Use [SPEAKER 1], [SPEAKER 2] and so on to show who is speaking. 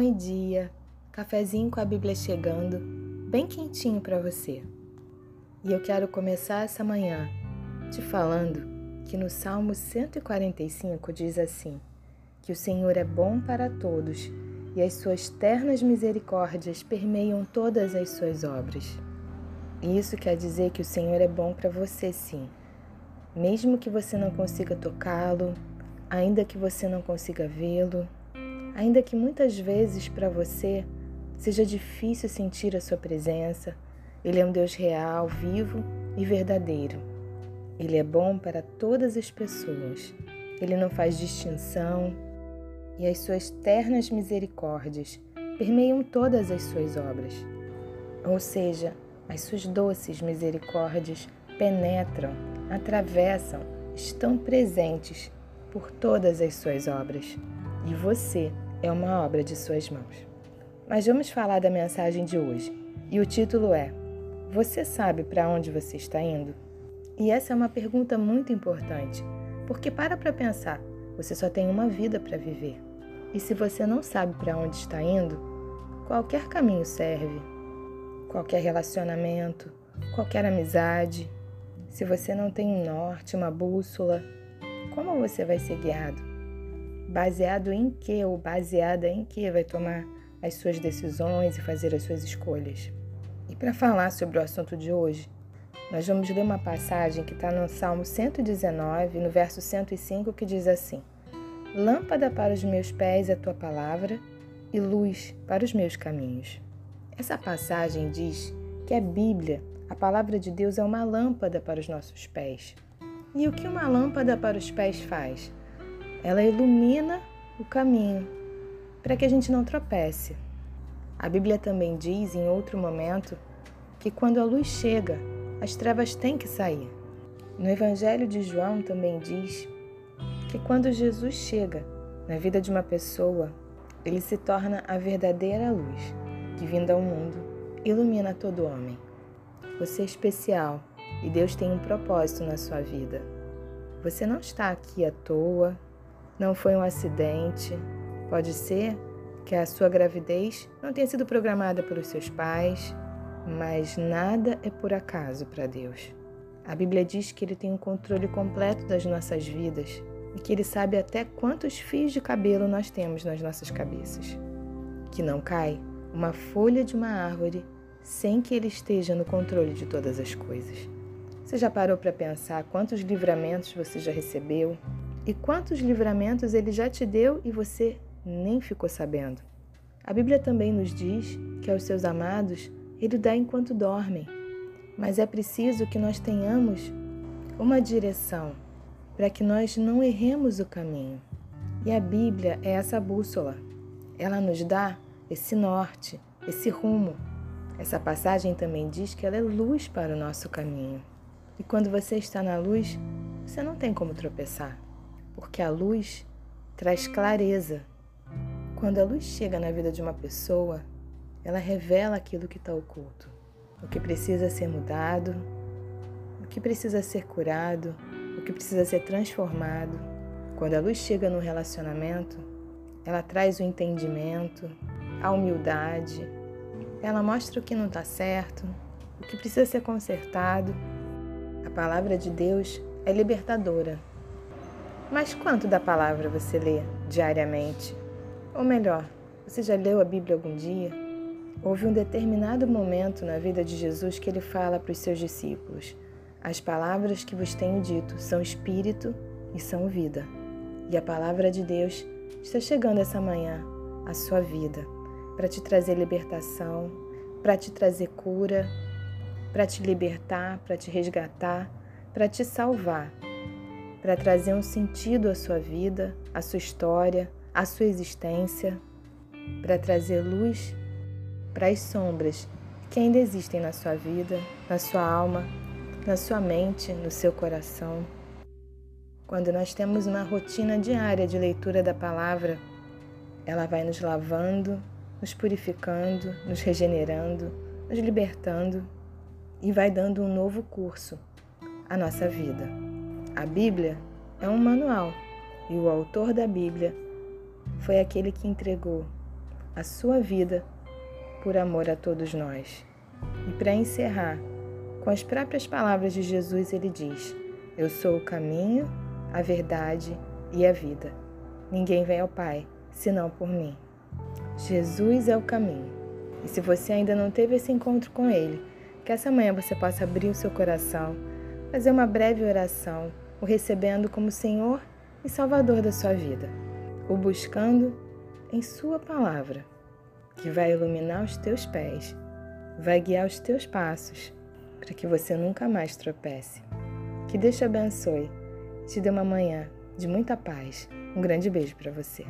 [SPEAKER 1] Bom dia, cafezinho com a Bíblia chegando, bem quentinho para você. E eu quero começar essa manhã te falando que no Salmo 145 diz assim: que o Senhor é bom para todos e as suas ternas misericórdias permeiam todas as suas obras. E isso quer dizer que o Senhor é bom para você, sim. Mesmo que você não consiga tocá-lo, ainda que você não consiga vê-lo, ainda que muitas vezes para você seja difícil sentir a sua presença, Ele é um Deus real, vivo e verdadeiro. Ele é bom para todas as pessoas. Ele não faz distinção e as suas ternas misericórdias permeiam todas as suas obras. Ou seja, as suas doces misericórdias penetram, atravessam, estão presentes por todas as suas obras. E você é uma obra de suas mãos. Mas vamos falar da mensagem de hoje. E o título é: Você sabe para onde você está indo? E essa é uma pergunta muito importante, porque para para pensar, você só tem uma vida para viver. E se você não sabe para onde está indo, qualquer caminho serve qualquer relacionamento, qualquer amizade. Se você não tem um norte, uma bússola, como você vai ser guiado? Baseado em que ou baseada em que vai tomar as suas decisões e fazer as suas escolhas? E para falar sobre o assunto de hoje, nós vamos ler uma passagem que está no Salmo 119, no verso 105, que diz assim: Lâmpada para os meus pés é a tua palavra e luz para os meus caminhos. Essa passagem diz que a Bíblia, a palavra de Deus, é uma lâmpada para os nossos pés. E o que uma lâmpada para os pés faz? Ela ilumina o caminho para que a gente não tropece. A Bíblia também diz, em outro momento, que quando a luz chega, as trevas têm que sair. No Evangelho de João também diz que quando Jesus chega na vida de uma pessoa, ele se torna a verdadeira luz que, vindo ao mundo, ilumina todo homem. Você é especial e Deus tem um propósito na sua vida. Você não está aqui à toa, não foi um acidente. Pode ser que a sua gravidez não tenha sido programada pelos seus pais, mas nada é por acaso para Deus. A Bíblia diz que Ele tem um controle completo das nossas vidas e que Ele sabe até quantos fios de cabelo nós temos nas nossas cabeças. Que não cai uma folha de uma árvore sem que ele esteja no controle de todas as coisas. Você já parou para pensar quantos livramentos você já recebeu e quantos livramentos ele já te deu e você nem ficou sabendo? A Bíblia também nos diz que aos seus amados ele dá enquanto dormem, mas é preciso que nós tenhamos uma direção para que nós não erremos o caminho. E a Bíblia é essa bússola. Ela nos dá esse norte, esse rumo. Essa passagem também diz que ela é luz para o nosso caminho. E quando você está na luz, você não tem como tropeçar, porque a luz traz clareza. Quando a luz chega na vida de uma pessoa, ela revela aquilo que está oculto, o que precisa ser mudado, o que precisa ser curado, o que precisa ser transformado. Quando a luz chega no relacionamento, ela traz o entendimento, a humildade. Ela mostra o que não está certo, o que precisa ser consertado. A palavra de Deus é libertadora. Mas quanto da palavra você lê diariamente? Ou melhor, você já leu a Bíblia algum dia? Houve um determinado momento na vida de Jesus que ele fala para os seus discípulos: As palavras que vos tenho dito são espírito e são vida. E a palavra de Deus está chegando essa manhã à sua vida para te trazer libertação, para te trazer cura, para te libertar, para te resgatar, para te salvar, para trazer um sentido à sua vida, à sua história, à sua existência, para trazer luz para as sombras que ainda existem na sua vida, na sua alma, na sua mente, no seu coração. Quando nós temos uma rotina diária de leitura da palavra, ela vai nos lavando, nos purificando, nos regenerando, nos libertando e vai dando um novo curso à nossa vida. A Bíblia é um manual e o autor da Bíblia foi aquele que entregou a sua vida por amor a todos nós. E para encerrar, com as próprias palavras de Jesus, ele diz: Eu sou o caminho, a verdade e a vida. Ninguém vem ao Pai senão por mim. Jesus é o caminho. E se você ainda não teve esse encontro com Ele, que essa manhã você possa abrir o seu coração, fazer uma breve oração, o recebendo como Senhor e Salvador da sua vida, o buscando em Sua palavra, que vai iluminar os teus pés, vai guiar os teus passos, para que você nunca mais tropece. Que Deus te abençoe, te dê uma manhã de muita paz. Um grande beijo para você.